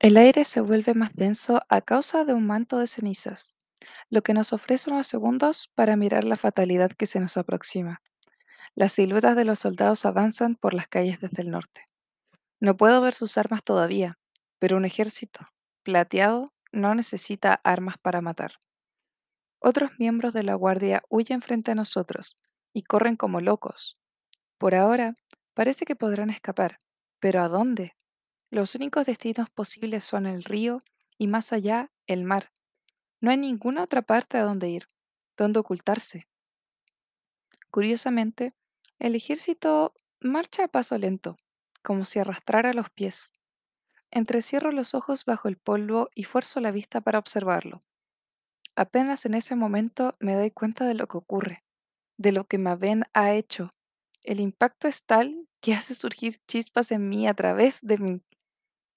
El aire se vuelve más denso a causa de un manto de cenizas, lo que nos ofrece unos segundos para mirar la fatalidad que se nos aproxima. Las siluetas de los soldados avanzan por las calles desde el norte. No puedo ver sus armas todavía, pero un ejército plateado no necesita armas para matar. Otros miembros de la guardia huyen frente a nosotros y corren como locos. Por ahora, parece que podrán escapar, pero ¿a dónde? Los únicos destinos posibles son el río y más allá el mar. No hay ninguna otra parte a donde ir, donde ocultarse. Curiosamente, el ejército marcha a paso lento, como si arrastrara los pies. Entrecierro los ojos bajo el polvo y fuerzo la vista para observarlo. Apenas en ese momento me doy cuenta de lo que ocurre, de lo que Maven ha hecho. El impacto es tal que hace surgir chispas en mí a través de mí,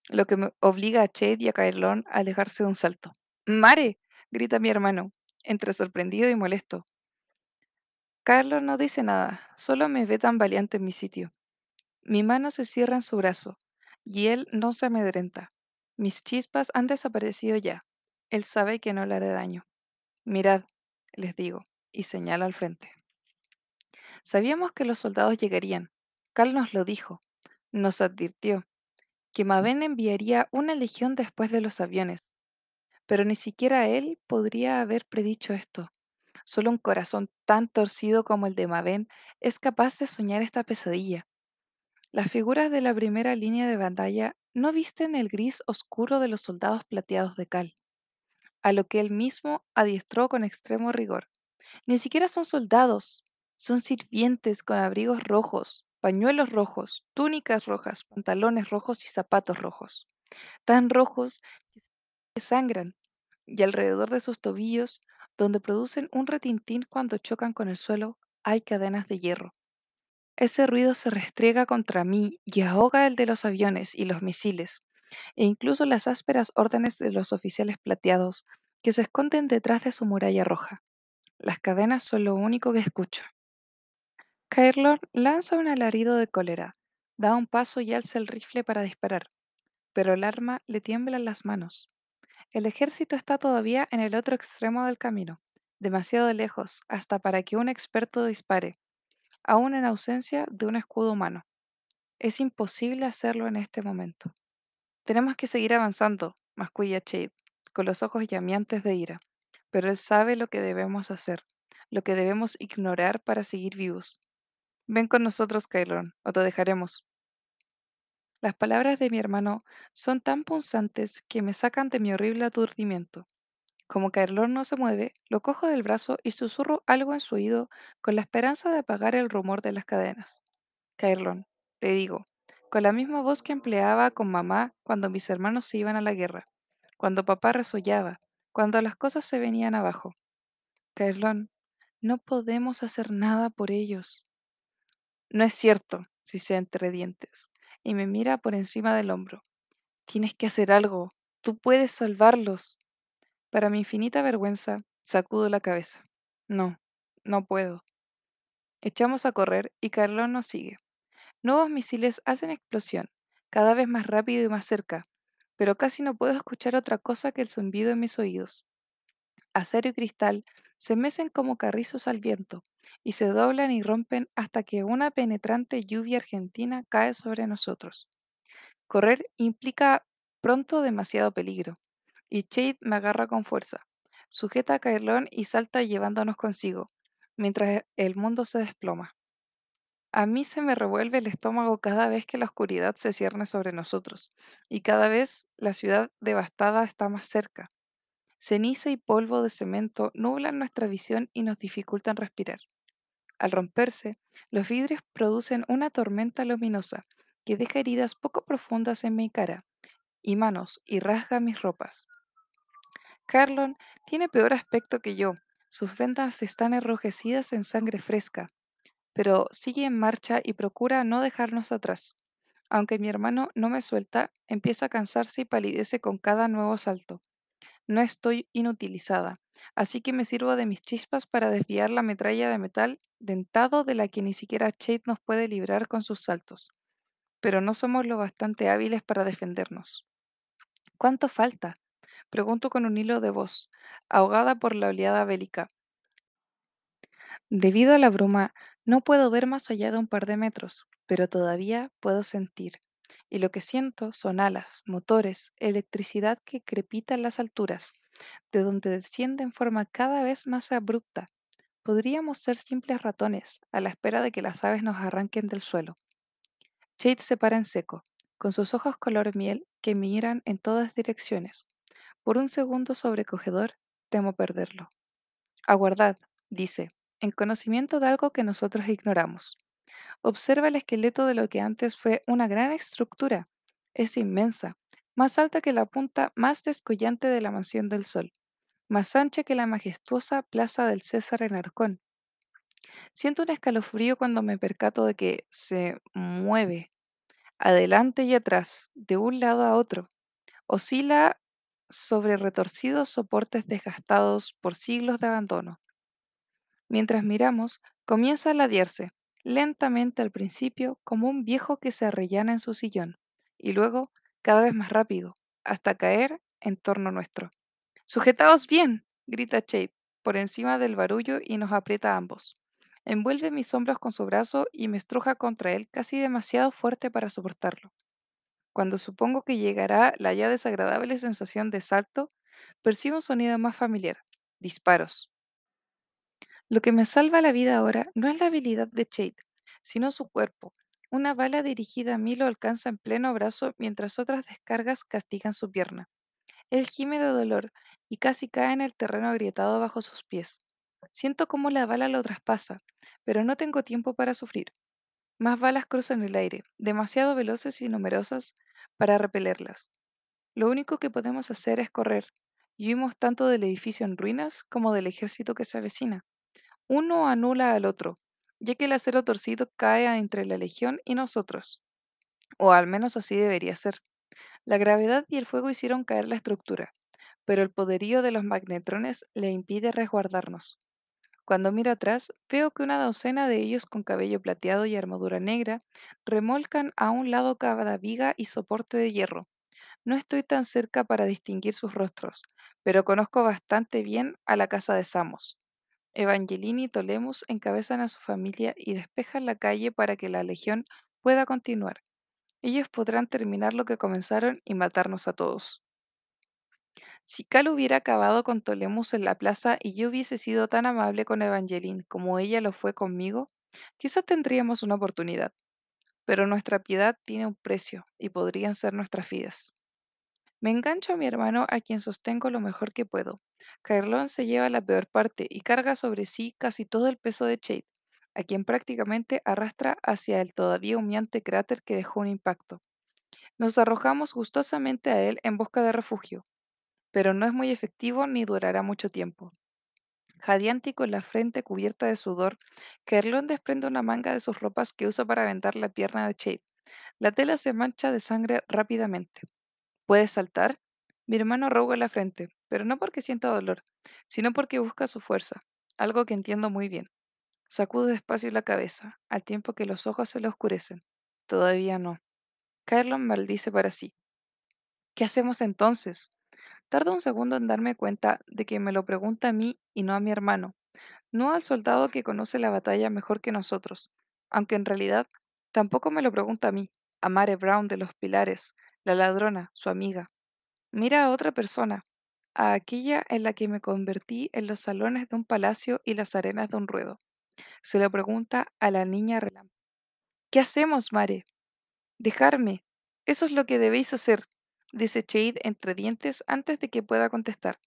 lo que me obliga a Chade y a Caerlón a alejarse de un salto. ¡Mare! grita mi hermano, entre sorprendido y molesto. Carlos no dice nada, solo me ve tan valiente en mi sitio. Mi mano se cierra en su brazo, y él no se amedrenta. Mis chispas han desaparecido ya. Él sabe que no le haré daño. Mirad, les digo, y señalo al frente. Sabíamos que los soldados llegarían. Cal nos lo dijo. Nos advirtió que Maven enviaría una legión después de los aviones. Pero ni siquiera él podría haber predicho esto. Solo un corazón tan torcido como el de Maven es capaz de soñar esta pesadilla. Las figuras de la primera línea de batalla no visten el gris oscuro de los soldados plateados de Cal, a lo que él mismo adiestró con extremo rigor. Ni siquiera son soldados, son sirvientes con abrigos rojos, pañuelos rojos, túnicas rojas, pantalones rojos y zapatos rojos, tan rojos que sangran, y alrededor de sus tobillos, donde producen un retintín cuando chocan con el suelo, hay cadenas de hierro. Ese ruido se restriega contra mí y ahoga el de los aviones y los misiles, e incluso las ásperas órdenes de los oficiales plateados que se esconden detrás de su muralla roja. Las cadenas son lo único que escucho. Caerlord lanza un alarido de cólera, da un paso y alza el rifle para disparar, pero el arma le tiembla en las manos. El ejército está todavía en el otro extremo del camino, demasiado lejos hasta para que un experto dispare, aún en ausencia de un escudo humano. Es imposible hacerlo en este momento. Tenemos que seguir avanzando, masculla Chade, con los ojos llameantes de ira, pero él sabe lo que debemos hacer, lo que debemos ignorar para seguir vivos. Ven con nosotros, Kylon, o te dejaremos. Las palabras de mi hermano son tan punzantes que me sacan de mi horrible aturdimiento. Como Kylon no se mueve, lo cojo del brazo y susurro algo en su oído con la esperanza de apagar el rumor de las cadenas. Kylon, le digo, con la misma voz que empleaba con mamá cuando mis hermanos se iban a la guerra, cuando papá resollaba, cuando las cosas se venían abajo. Kylon, no podemos hacer nada por ellos. No es cierto, si sea entre dientes, y me mira por encima del hombro. Tienes que hacer algo. Tú puedes salvarlos. Para mi infinita vergüenza, sacudo la cabeza. No, no puedo. Echamos a correr y Carlón nos sigue. Nuevos misiles hacen explosión, cada vez más rápido y más cerca, pero casi no puedo escuchar otra cosa que el zumbido en mis oídos. Acero y cristal se mecen como carrizos al viento y se doblan y rompen hasta que una penetrante lluvia argentina cae sobre nosotros. Correr implica pronto demasiado peligro, y Chade me agarra con fuerza, sujeta a Caerlón y salta llevándonos consigo, mientras el mundo se desploma. A mí se me revuelve el estómago cada vez que la oscuridad se cierne sobre nosotros, y cada vez la ciudad devastada está más cerca. Ceniza y polvo de cemento nublan nuestra visión y nos dificultan respirar. Al romperse, los vidrios producen una tormenta luminosa que deja heridas poco profundas en mi cara y manos y rasga mis ropas. Carlon tiene peor aspecto que yo. Sus vendas están enrojecidas en sangre fresca, pero sigue en marcha y procura no dejarnos atrás. Aunque mi hermano no me suelta, empieza a cansarse y palidece con cada nuevo salto. No estoy inutilizada, así que me sirvo de mis chispas para desviar la metralla de metal dentado de la que ni siquiera Chade nos puede librar con sus saltos. Pero no somos lo bastante hábiles para defendernos. ¿Cuánto falta? Pregunto con un hilo de voz, ahogada por la oleada bélica. Debido a la bruma, no puedo ver más allá de un par de metros, pero todavía puedo sentir. Y lo que siento son alas, motores, electricidad que crepita en las alturas, de donde desciende en forma cada vez más abrupta. Podríamos ser simples ratones, a la espera de que las aves nos arranquen del suelo. Jade se para en seco, con sus ojos color miel que miran en todas direcciones. Por un segundo sobrecogedor, temo perderlo. Aguardad, dice, en conocimiento de algo que nosotros ignoramos. Observa el esqueleto de lo que antes fue una gran estructura. Es inmensa, más alta que la punta más descollante de la Mansión del Sol, más ancha que la majestuosa Plaza del César en Arcón. Siento un escalofrío cuando me percato de que se mueve, adelante y atrás, de un lado a otro. Oscila sobre retorcidos soportes desgastados por siglos de abandono. Mientras miramos, comienza a ladearse, lentamente al principio como un viejo que se arrellana en su sillón, y luego cada vez más rápido, hasta caer en torno nuestro. ¡Sujetaos bien! grita Chade por encima del barullo y nos aprieta a ambos. Envuelve mis hombros con su brazo y me estruja contra él casi demasiado fuerte para soportarlo. Cuando supongo que llegará la ya desagradable sensación de salto, percibo un sonido más familiar. Disparos. Lo que me salva la vida ahora no es la habilidad de Chade, sino su cuerpo. Una bala dirigida a mí lo alcanza en pleno brazo mientras otras descargas castigan su pierna. Él gime de dolor y casi cae en el terreno agrietado bajo sus pies. Siento cómo la bala lo traspasa, pero no tengo tiempo para sufrir. Más balas cruzan el aire, demasiado veloces y numerosas para repelerlas. Lo único que podemos hacer es correr, y huimos tanto del edificio en ruinas como del ejército que se avecina. Uno anula al otro, ya que el acero torcido cae entre la legión y nosotros. O al menos así debería ser. La gravedad y el fuego hicieron caer la estructura, pero el poderío de los magnetrones le impide resguardarnos. Cuando miro atrás, veo que una docena de ellos con cabello plateado y armadura negra remolcan a un lado cada viga y soporte de hierro. No estoy tan cerca para distinguir sus rostros, pero conozco bastante bien a la casa de Samos. Evangelini y Tolemus encabezan a su familia y despejan la calle para que la legión pueda continuar. Ellos podrán terminar lo que comenzaron y matarnos a todos. Si Cal hubiera acabado con Tolemus en la plaza y yo hubiese sido tan amable con Evangeline como ella lo fue conmigo, quizás tendríamos una oportunidad. Pero nuestra piedad tiene un precio y podrían ser nuestras vidas. Me engancho a mi hermano a quien sostengo lo mejor que puedo. Caerlón se lleva la peor parte y carga sobre sí casi todo el peso de Chade, a quien prácticamente arrastra hacia el todavía humeante cráter que dejó un impacto. Nos arrojamos gustosamente a él en busca de refugio, pero no es muy efectivo ni durará mucho tiempo. Jadeante y con la frente cubierta de sudor, Caerlón desprende una manga de sus ropas que usa para vendar la pierna de Chade. La tela se mancha de sangre rápidamente. ¿Puedes saltar? Mi hermano arruga la frente, pero no porque sienta dolor, sino porque busca su fuerza, algo que entiendo muy bien. Sacude despacio la cabeza, al tiempo que los ojos se le oscurecen. Todavía no. Carlon maldice para sí. ¿Qué hacemos entonces? Tarda un segundo en darme cuenta de que me lo pregunta a mí y no a mi hermano, no al soldado que conoce la batalla mejor que nosotros, aunque en realidad tampoco me lo pregunta a mí, a Mare Brown de los Pilares, la ladrona, su amiga. Mira a otra persona, a aquella en la que me convertí en los salones de un palacio y las arenas de un ruedo. Se lo pregunta a la niña relámpago. ¿Qué hacemos, Mare? Dejarme. Eso es lo que debéis hacer, dice Chade entre dientes antes de que pueda contestar.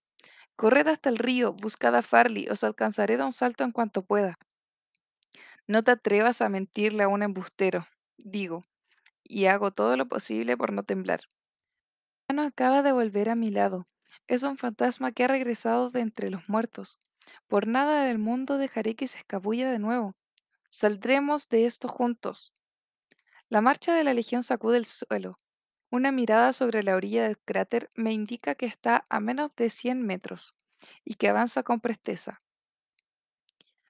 Corred hasta el río, buscad a Farley, os alcanzaré de un salto en cuanto pueda. No te atrevas a mentirle a un embustero, digo, y hago todo lo posible por no temblar. Hermano acaba de volver a mi lado. Es un fantasma que ha regresado de entre los muertos. Por nada del mundo dejaré que se escabulla de nuevo. Saldremos de esto juntos. La marcha de la legión sacude el suelo. Una mirada sobre la orilla del cráter me indica que está a menos de 100 metros y que avanza con presteza.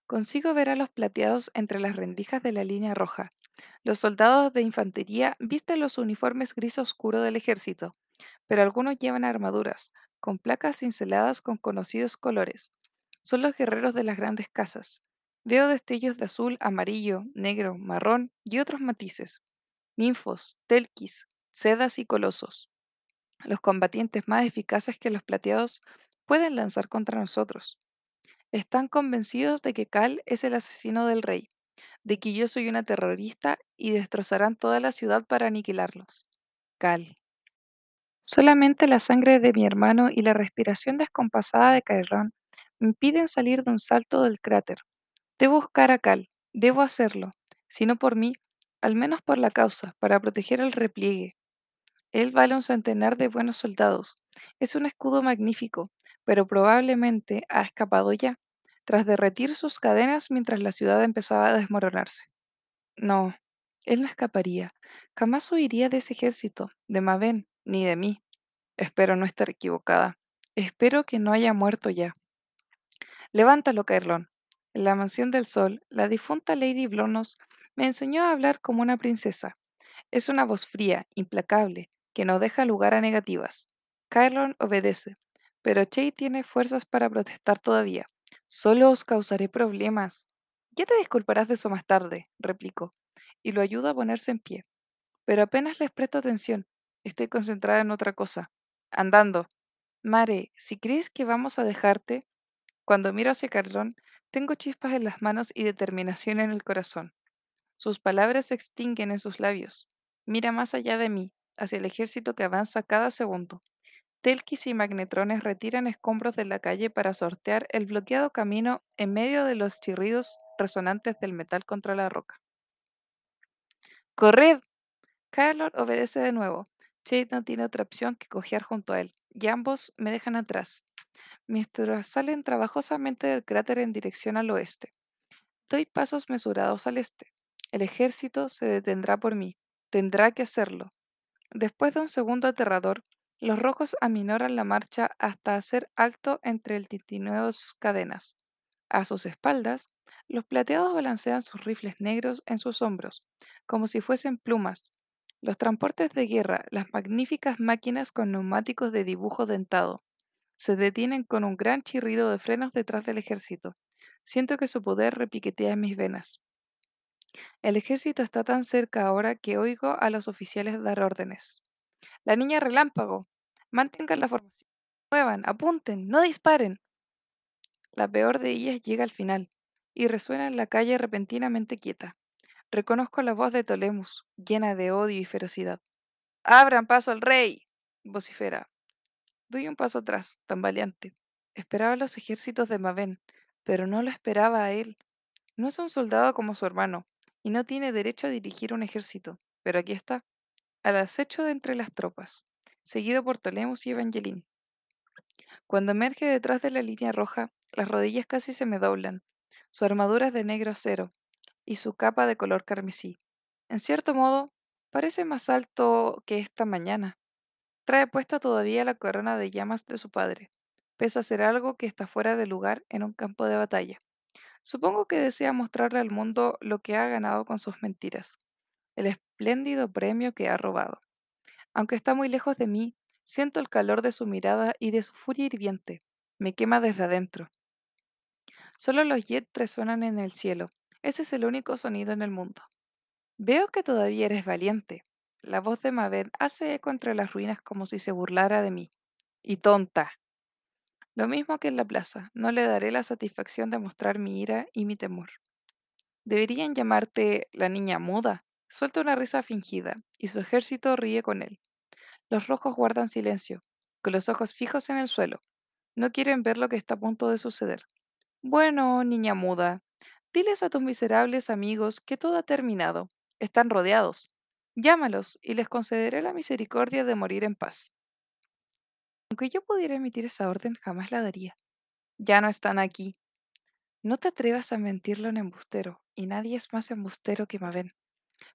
Consigo ver a los plateados entre las rendijas de la línea roja. Los soldados de infantería visten los uniformes gris oscuro del ejército, pero algunos llevan armaduras, con placas cinceladas con conocidos colores. Son los guerreros de las grandes casas. Veo destellos de azul, amarillo, negro, marrón y otros matices. Ninfos, telquis, sedas y colosos. Los combatientes más eficaces que los plateados pueden lanzar contra nosotros. Están convencidos de que Cal es el asesino del rey, de que yo soy una terrorista y destrozarán toda la ciudad para aniquilarlos. Cal. Solamente la sangre de mi hermano y la respiración descompasada de Caerrón me impiden salir de un salto del cráter. Debo buscar a Cal, debo hacerlo, si no por mí, al menos por la causa, para proteger el repliegue. Él vale un centenar de buenos soldados. Es un escudo magnífico, pero probablemente ha escapado ya, tras derretir sus cadenas mientras la ciudad empezaba a desmoronarse. No, él no escaparía. Jamás huiría de ese ejército, de Maven, ni de mí. Espero no estar equivocada. Espero que no haya muerto ya. Levántalo, Caerlón. En la mansión del sol, la difunta Lady Blonos me enseñó a hablar como una princesa. Es una voz fría, implacable, que no deja lugar a negativas. Caerlon obedece, pero Chey tiene fuerzas para protestar todavía. Solo os causaré problemas. Ya te disculparás de eso más tarde, replicó, y lo ayuda a ponerse en pie. Pero apenas les presto atención. Estoy concentrada en otra cosa. Andando. Mare, si crees que vamos a dejarte, cuando miro hacia Carlón, tengo chispas en las manos y determinación en el corazón. Sus palabras se extinguen en sus labios. Mira más allá de mí, hacia el ejército que avanza cada segundo. Telquis y magnetrones retiran escombros de la calle para sortear el bloqueado camino en medio de los chirridos resonantes del metal contra la roca. ¡Corred! Carlor obedece de nuevo. Chade no tiene otra opción que cojear junto a él, y ambos me dejan atrás, mientras salen trabajosamente del cráter en dirección al oeste. Doy pasos mesurados al este. El ejército se detendrá por mí. Tendrá que hacerlo. Después de un segundo aterrador, los rojos aminoran la marcha hasta hacer alto entre el tintineo de sus cadenas. A sus espaldas, los plateados balancean sus rifles negros en sus hombros, como si fuesen plumas. Los transportes de guerra, las magníficas máquinas con neumáticos de dibujo dentado, se detienen con un gran chirrido de frenos detrás del ejército. Siento que su poder repiquetea en mis venas. El ejército está tan cerca ahora que oigo a los oficiales dar órdenes. La niña relámpago. Mantengan la formación. Muevan, apunten, no disparen. La peor de ellas llega al final y resuena en la calle repentinamente quieta. Reconozco la voz de Tolemus, llena de odio y ferocidad. ¡Abran paso al rey! vocifera. Doy un paso atrás, tambaleante. Esperaba los ejércitos de Maven, pero no lo esperaba a él. No es un soldado como su hermano, y no tiene derecho a dirigir un ejército, pero aquí está, al acecho de entre las tropas, seguido por Tolemus y Evangeline. Cuando emerge detrás de la línea roja, las rodillas casi se me doblan. Su armadura es de negro acero y su capa de color carmesí. En cierto modo, parece más alto que esta mañana. Trae puesta todavía la corona de llamas de su padre, pese a ser algo que está fuera de lugar en un campo de batalla. Supongo que desea mostrarle al mundo lo que ha ganado con sus mentiras, el espléndido premio que ha robado. Aunque está muy lejos de mí, siento el calor de su mirada y de su furia hirviente. Me quema desde adentro. Solo los jets resuenan en el cielo. Ese es el único sonido en el mundo. Veo que todavía eres valiente. La voz de Mabel hace eco entre las ruinas como si se burlara de mí. Y tonta. Lo mismo que en la plaza, no le daré la satisfacción de mostrar mi ira y mi temor. Deberían llamarte la niña muda. Suelta una risa fingida, y su ejército ríe con él. Los rojos guardan silencio, con los ojos fijos en el suelo. No quieren ver lo que está a punto de suceder. Bueno, niña muda, diles a tus miserables amigos que todo ha terminado. Están rodeados. Llámalos y les concederé la misericordia de morir en paz. Aunque yo pudiera emitir esa orden, jamás la daría. Ya no están aquí. No te atrevas a mentirlo en embustero, y nadie es más embustero que Maven.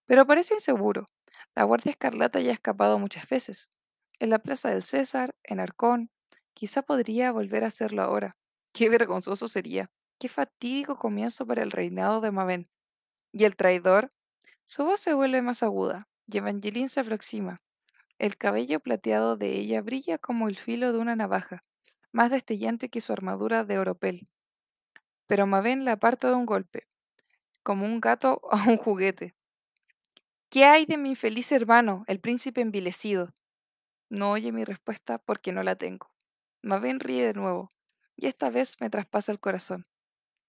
Pero parece inseguro. La Guardia Escarlata ya ha escapado muchas veces. En la Plaza del César, en Arcón. Quizá podría volver a hacerlo ahora. Qué vergonzoso sería. Qué fatídico comienzo para el reinado de Maven. ¿Y el traidor? Su voz se vuelve más aguda, y Evangeline se aproxima. El cabello plateado de ella brilla como el filo de una navaja, más destellante que su armadura de oropel. Pero Mabén la aparta de un golpe, como un gato a un juguete. ¿Qué hay de mi infeliz hermano, el príncipe envilecido? No oye mi respuesta porque no la tengo. Mabén ríe de nuevo, y esta vez me traspasa el corazón.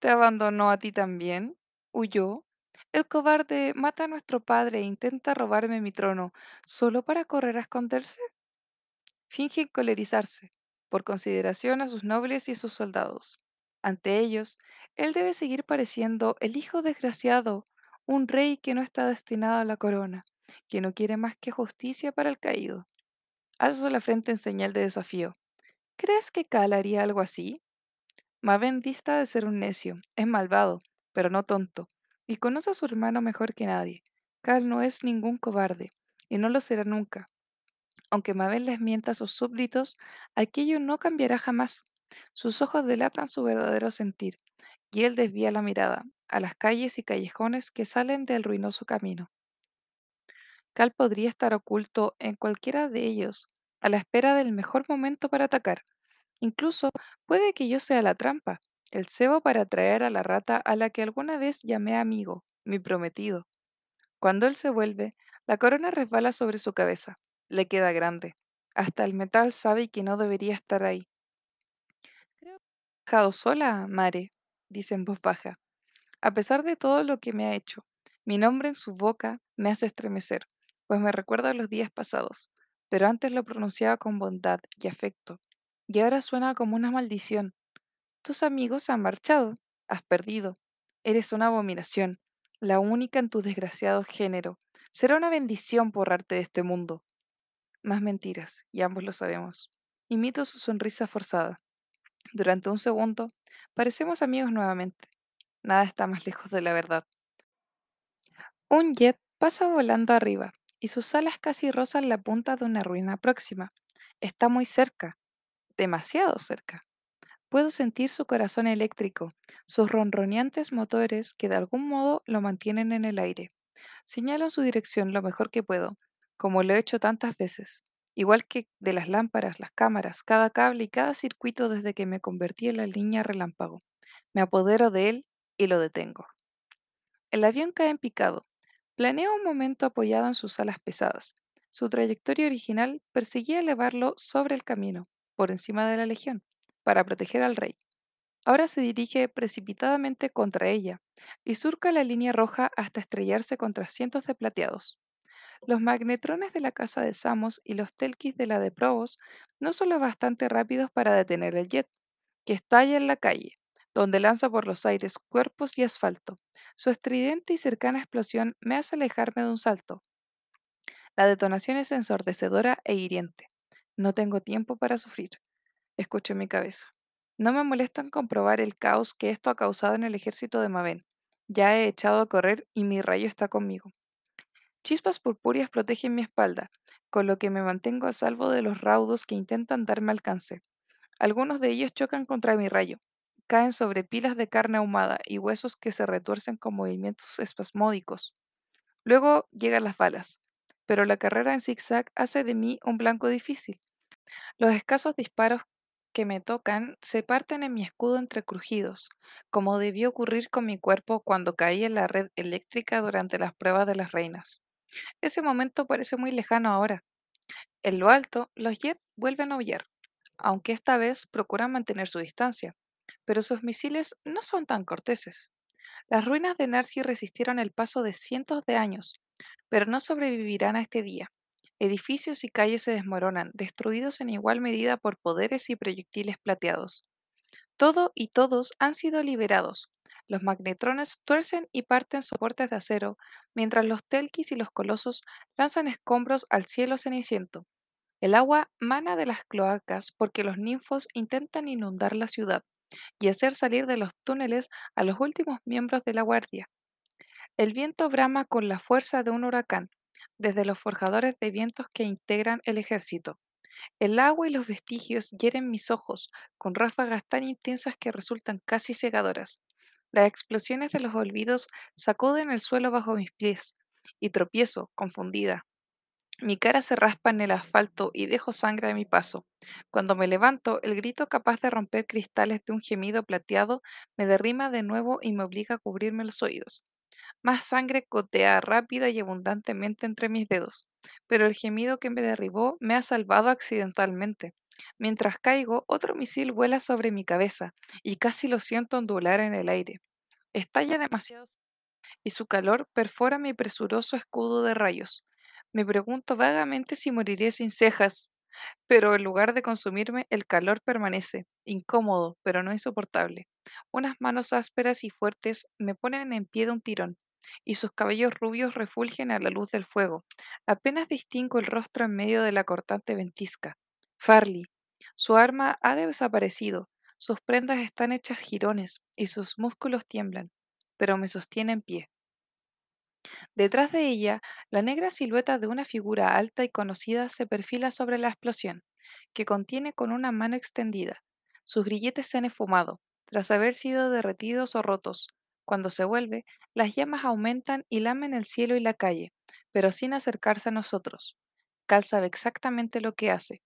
¿Te abandonó a ti también? ¿Huyó? El cobarde mata a nuestro padre e intenta robarme mi trono, solo para correr a esconderse. Finge encolerizarse, por consideración a sus nobles y sus soldados. Ante ellos, él debe seguir pareciendo el hijo desgraciado, un rey que no está destinado a la corona, que no quiere más que justicia para el caído. Alzo la frente en señal de desafío. ¿Crees que Cal haría algo así? Maven dista de ser un necio, es malvado, pero no tonto, y conoce a su hermano mejor que nadie. Cal no es ningún cobarde, y no lo será nunca. Aunque Mabel les mienta a sus súbditos, aquello no cambiará jamás. Sus ojos delatan su verdadero sentir, y él desvía la mirada a las calles y callejones que salen del ruinoso camino. Cal podría estar oculto en cualquiera de ellos, a la espera del mejor momento para atacar. Incluso puede que yo sea la trampa, el cebo para atraer a la rata a la que alguna vez llamé amigo, mi prometido. Cuando él se vuelve, la corona resbala sobre su cabeza. Le queda grande. Hasta el metal sabe que no debería estar ahí. Creo que he dejado sola, Mare, dice en voz baja. A pesar de todo lo que me ha hecho, mi nombre en su boca me hace estremecer, pues me recuerda a los días pasados, pero antes lo pronunciaba con bondad y afecto, y ahora suena como una maldición. Tus amigos han marchado, has perdido, eres una abominación, la única en tu desgraciado género. Será una bendición borrarte de este mundo. Más mentiras, y ambos lo sabemos. Imito su sonrisa forzada. Durante un segundo, parecemos amigos nuevamente. Nada está más lejos de la verdad. Un jet pasa volando arriba, y sus alas casi rozan la punta de una ruina próxima. Está muy cerca, demasiado cerca. Puedo sentir su corazón eléctrico, sus ronroneantes motores que de algún modo lo mantienen en el aire. Señalo su dirección lo mejor que puedo, como lo he hecho tantas veces, igual que de las lámparas, las cámaras, cada cable y cada circuito desde que me convertí en la línea relámpago. Me apodero de él y lo detengo. El avión cae en picado. Planeo un momento apoyado en sus alas pesadas. Su trayectoria original perseguía elevarlo sobre el camino, por encima de la legión, para proteger al rey. Ahora se dirige precipitadamente contra ella y surca la línea roja hasta estrellarse contra cientos de plateados. Los magnetrones de la casa de Samos y los telquis de la de Probos no son lo bastante rápidos para detener el jet, que estalla en la calle, donde lanza por los aires cuerpos y asfalto. Su estridente y cercana explosión me hace alejarme de un salto. La detonación es ensordecedora e hiriente. No tengo tiempo para sufrir. Escucho en mi cabeza. No me molesto en comprobar el caos que esto ha causado en el ejército de Mavén. Ya he echado a correr y mi rayo está conmigo. Chispas purpúreas protegen mi espalda, con lo que me mantengo a salvo de los raudos que intentan darme alcance. Algunos de ellos chocan contra mi rayo, caen sobre pilas de carne ahumada y huesos que se retuercen con movimientos espasmódicos. Luego llegan las balas, pero la carrera en zigzag hace de mí un blanco difícil. Los escasos disparos que me tocan se parten en mi escudo entre crujidos, como debió ocurrir con mi cuerpo cuando caí en la red eléctrica durante las pruebas de las reinas. Ese momento parece muy lejano ahora. En lo alto, los jets vuelven a aullar, aunque esta vez procuran mantener su distancia, pero sus misiles no son tan corteses. Las ruinas de Narcy resistieron el paso de cientos de años, pero no sobrevivirán a este día. Edificios y calles se desmoronan, destruidos en igual medida por poderes y proyectiles plateados. Todo y todos han sido liberados. Los magnetrones tuercen y parten soportes de acero, mientras los telquis y los colosos lanzan escombros al cielo ceniciento. El agua mana de las cloacas porque los ninfos intentan inundar la ciudad y hacer salir de los túneles a los últimos miembros de la guardia. El viento brama con la fuerza de un huracán, desde los forjadores de vientos que integran el ejército. El agua y los vestigios hieren mis ojos con ráfagas tan intensas que resultan casi cegadoras. Las explosiones de los olvidos sacuden el suelo bajo mis pies y tropiezo, confundida. Mi cara se raspa en el asfalto y dejo sangre a mi paso. Cuando me levanto, el grito capaz de romper cristales de un gemido plateado me derrima de nuevo y me obliga a cubrirme los oídos. Más sangre gotea rápida y abundantemente entre mis dedos, pero el gemido que me derribó me ha salvado accidentalmente. Mientras caigo, otro misil vuela sobre mi cabeza y casi lo siento ondular en el aire. Estalla demasiado y su calor perfora mi presuroso escudo de rayos. Me pregunto vagamente si moriré sin cejas, pero en lugar de consumirme, el calor permanece, incómodo, pero no insoportable. Unas manos ásperas y fuertes me ponen en pie de un tirón, y sus cabellos rubios refulgen a la luz del fuego. Apenas distingo el rostro en medio de la cortante ventisca. Farley. Su arma ha desaparecido, sus prendas están hechas jirones, y sus músculos tiemblan, pero me sostiene en pie. Detrás de ella, la negra silueta de una figura alta y conocida se perfila sobre la explosión, que contiene con una mano extendida. Sus grilletes se han esfumado, tras haber sido derretidos o rotos. Cuando se vuelve, las llamas aumentan y lamen el cielo y la calle, pero sin acercarse a nosotros. Cal sabe exactamente lo que hace.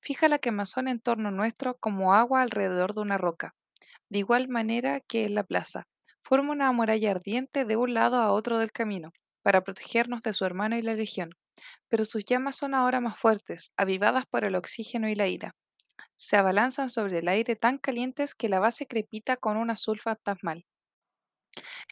Fija la quemazón en torno nuestro como agua alrededor de una roca de igual manera que en la plaza. Forma una muralla ardiente de un lado a otro del camino, para protegernos de su hermano y la legión. Pero sus llamas son ahora más fuertes, avivadas por el oxígeno y la ira. Se abalanzan sobre el aire tan calientes que la base crepita con un azul fantasmal.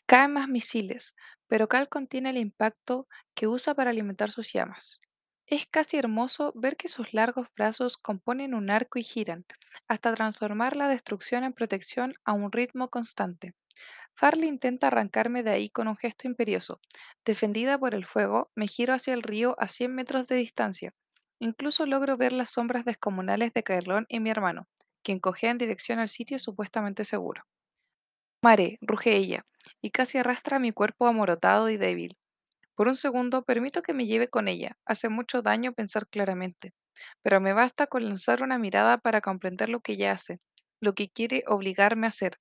Caen más misiles, pero Cal contiene el impacto que usa para alimentar sus llamas. Es casi hermoso ver que sus largos brazos componen un arco y giran, hasta transformar la destrucción en protección a un ritmo constante. Farley intenta arrancarme de ahí con un gesto imperioso. Defendida por el fuego, me giro hacia el río a 100 metros de distancia. Incluso logro ver las sombras descomunales de Caerlón y mi hermano, quien cojea en dirección al sitio supuestamente seguro. Mare, ruge ella, y casi arrastra mi cuerpo amorotado y débil. Por un segundo permito que me lleve con ella. Hace mucho daño pensar claramente, pero me basta con lanzar una mirada para comprender lo que ella hace, lo que quiere obligarme a hacer.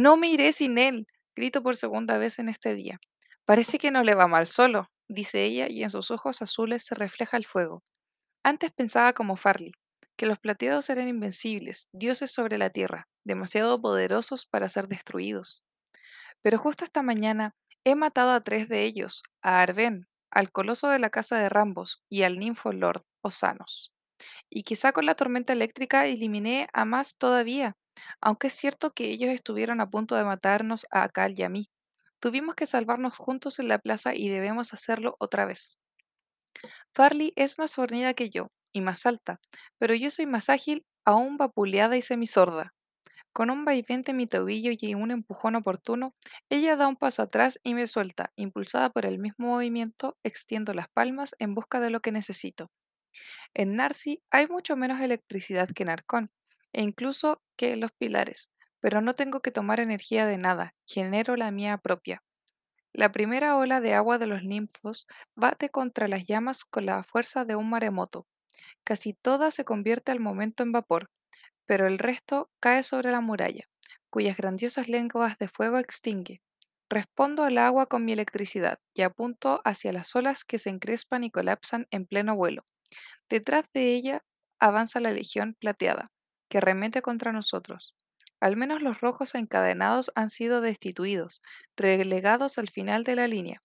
No me iré sin él, grito por segunda vez en este día. Parece que no le va mal solo, dice ella, y en sus ojos azules se refleja el fuego. Antes pensaba como Farley, que los plateados eran invencibles, dioses sobre la tierra, demasiado poderosos para ser destruidos. Pero justo esta mañana he matado a tres de ellos, a Arven, al coloso de la casa de Rambos y al ninfo Lord Osanos. Y quizá con la tormenta eléctrica eliminé a más todavía, aunque es cierto que ellos estuvieron a punto de matarnos a Cal y a mí. Tuvimos que salvarnos juntos en la plaza y debemos hacerlo otra vez. Farley es más fornida que yo y más alta, pero yo soy más ágil, aún vapuleada y semisorda. Con un vaivén de mi tobillo y un empujón oportuno, ella da un paso atrás y me suelta. Impulsada por el mismo movimiento, extiendo las palmas en busca de lo que necesito. En Narsi hay mucho menos electricidad que en Arcón, e incluso que los pilares, pero no tengo que tomar energía de nada, genero la mía propia. La primera ola de agua de los ninfos bate contra las llamas con la fuerza de un maremoto. Casi toda se convierte al momento en vapor, pero el resto cae sobre la muralla, cuyas grandiosas lenguas de fuego extingue. Respondo al agua con mi electricidad y apunto hacia las olas que se encrespan y colapsan en pleno vuelo. Detrás de ella avanza la legión plateada, que remete contra nosotros. Al menos los rojos encadenados han sido destituidos, relegados al final de la línea.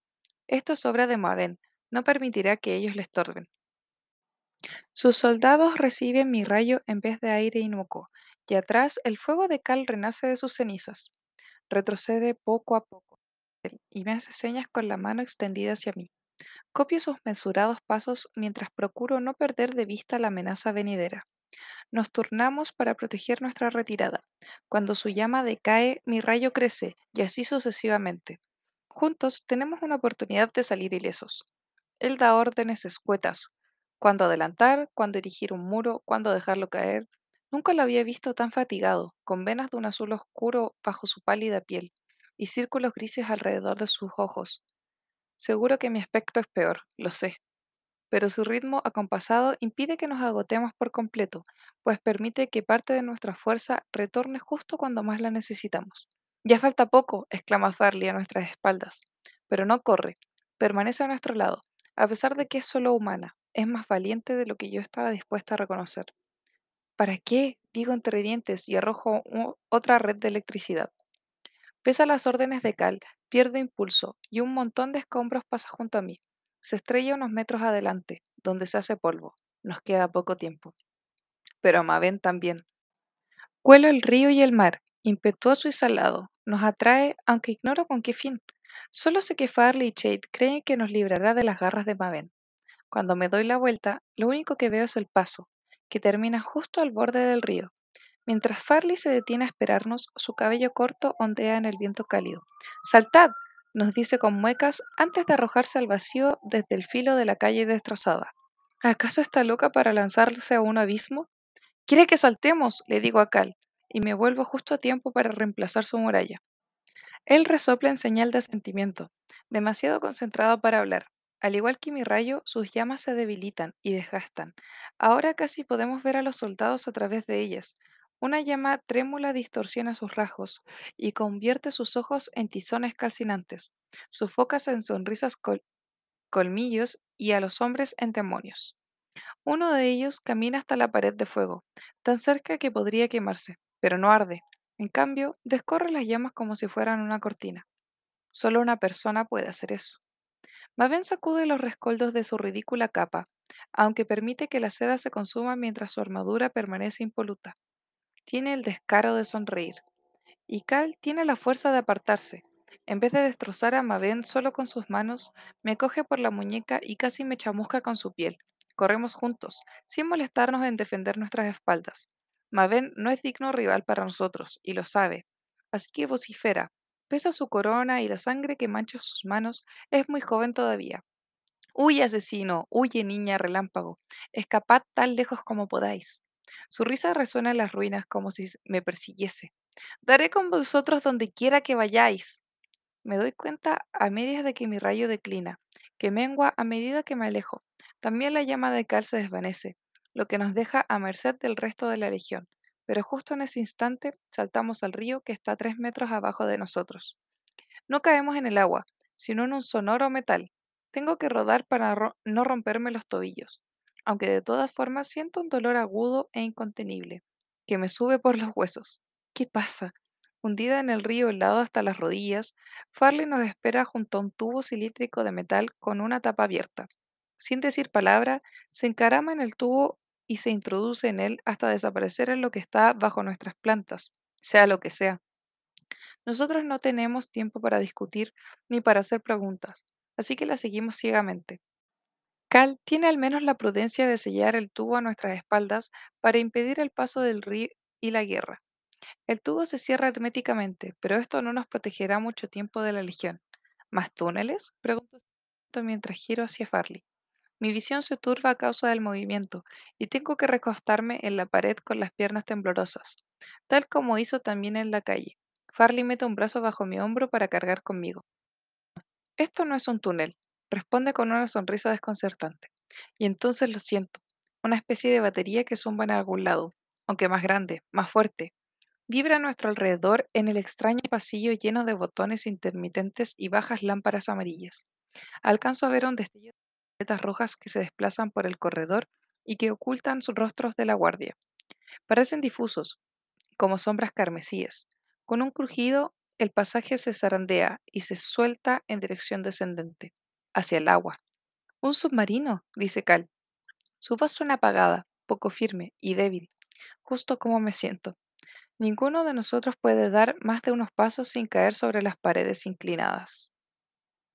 Esto es obra de Maven, no permitirá que ellos le estorben. Sus soldados reciben mi rayo en vez de aire inocuo, y atrás el fuego de Cal renace de sus cenizas. Retrocede poco a poco y me hace señas con la mano extendida hacia mí. Copio sus mesurados pasos mientras procuro no perder de vista la amenaza venidera. Nos turnamos para proteger nuestra retirada. Cuando su llama decae, mi rayo crece, y así sucesivamente. Juntos tenemos una oportunidad de salir ilesos. Él da órdenes escuetas, cuándo adelantar, cuándo erigir un muro, cuándo dejarlo caer. Nunca lo había visto tan fatigado, con venas de un azul oscuro bajo su pálida piel y círculos grises alrededor de sus ojos. Seguro que mi aspecto es peor, lo sé, pero su ritmo acompasado impide que nos agotemos por completo, pues permite que parte de nuestra fuerza retorne justo cuando más la necesitamos. Ya falta poco, exclama Farley a nuestras espaldas, pero no corre, permanece a nuestro lado, a pesar de que es solo humana. es más valiente de lo que yo estaba dispuesta a reconocer. ¿Para qué? digo entre dientes y arrojo otra red de electricidad. Pese a las órdenes de Cal, pierdo impulso y un montón de escombros pasa junto a mí. Se estrella unos metros adelante, donde se hace polvo. Nos queda poco tiempo. Pero Maven también. Cuelo el río y el mar, impetuoso y salado. Nos atrae, aunque ignoro con qué fin. Solo sé que Farley y Chade creen que nos librará de las garras de Maven. Cuando me doy la vuelta, lo único que veo es el paso, que termina justo al borde del río. Mientras Farley se detiene a esperarnos, su cabello corto ondea en el viento cálido. ¡Saltad! Nos dice con muecas antes de arrojarse al vacío desde el filo de la calle destrozada. ¿Acaso está loca para lanzarse a un abismo? Quiere que saltemos, le digo a Cal, y me vuelvo justo a tiempo para reemplazar su muralla. Él resopla en señal de asentimiento, demasiado concentrado para hablar. Al igual que mi rayo, sus llamas se debilitan y desgastan. Ahora casi podemos ver a los soldados a través de ellas. Una llama trémula distorsiona sus rasgos y convierte sus ojos en tizones calcinantes, sus focas en sonrisas col- colmillos y a los hombres en demonios. Uno de ellos camina hasta la pared de fuego, tan cerca que podría quemarse, pero no arde. En cambio, descorre las llamas como si fueran una cortina. Solo una persona puede hacer eso. Maven sacude los rescoldos de su ridícula capa, aunque permite que la seda se consuma mientras su armadura permanece impoluta. Tiene el descaro de sonreír. Y Cal tiene la fuerza de apartarse. En vez de destrozar a Maven solo con sus manos, me coge por la muñeca y casi me chamusca con su piel. Corremos juntos, sin molestarnos en defender nuestras espaldas. Maven no es digno rival para nosotros, y lo sabe. Así que vocifera. Pesa su corona y la sangre que mancha sus manos, es muy joven todavía. Huye, asesino, huye, niña relámpago. Escapad tan lejos como podáis. Su risa resuena en las ruinas como si me persiguiese. Daré con vosotros donde quiera que vayáis. Me doy cuenta a medias de que mi rayo declina, que mengua a medida que me alejo. También la llama de Cal se desvanece, lo que nos deja a merced del resto de la legión. Pero justo en ese instante saltamos al río que está tres metros abajo de nosotros. No caemos en el agua, sino en un sonoro metal. Tengo que rodar para no romperme los tobillos, aunque de todas formas siento un dolor agudo e incontenible, que me sube por los huesos. ¿Qué pasa? Hundida en el río helado hasta las rodillas, Farley nos espera junto a un tubo cilíndrico de metal con una tapa abierta. Sin decir palabra, se encarama en el tubo y se introduce en él hasta desaparecer en lo que está bajo nuestras plantas, sea lo que sea. Nosotros no tenemos tiempo para discutir ni para hacer preguntas, así que la seguimos ciegamente. Cal tiene al menos la prudencia de sellar el tubo a nuestras espaldas para impedir el paso del río y la guerra. El tubo se cierra herméticamente, pero esto no nos protegerá mucho tiempo de la legión. ¿Más túneles? Pregunto mientras giro hacia Farley. Mi visión se turba a causa del movimiento y tengo que recostarme en la pared con las piernas temblorosas, tal como hizo también en la calle. Farley mete un brazo bajo mi hombro para cargar conmigo. Esto no es un túnel, responde con una sonrisa desconcertante. Y entonces lo siento, una especie de batería que zumba en algún lado, aunque más grande, más fuerte. Vibra a nuestro alrededor en el extraño pasillo lleno de botones intermitentes y bajas lámparas amarillas. Alcanzo a ver un destello de letras rojas que se desplazan por el corredor y que ocultan sus rostros de la guardia. Parecen difusos, como sombras carmesíes. Con un crujido, el pasaje se zarandea y se suelta en dirección descendente, hacia el agua. Un submarino, dice Cal. Su voz suena apagada, poco firme y débil, justo como me siento. Ninguno de nosotros puede dar más de unos pasos sin caer sobre las paredes inclinadas.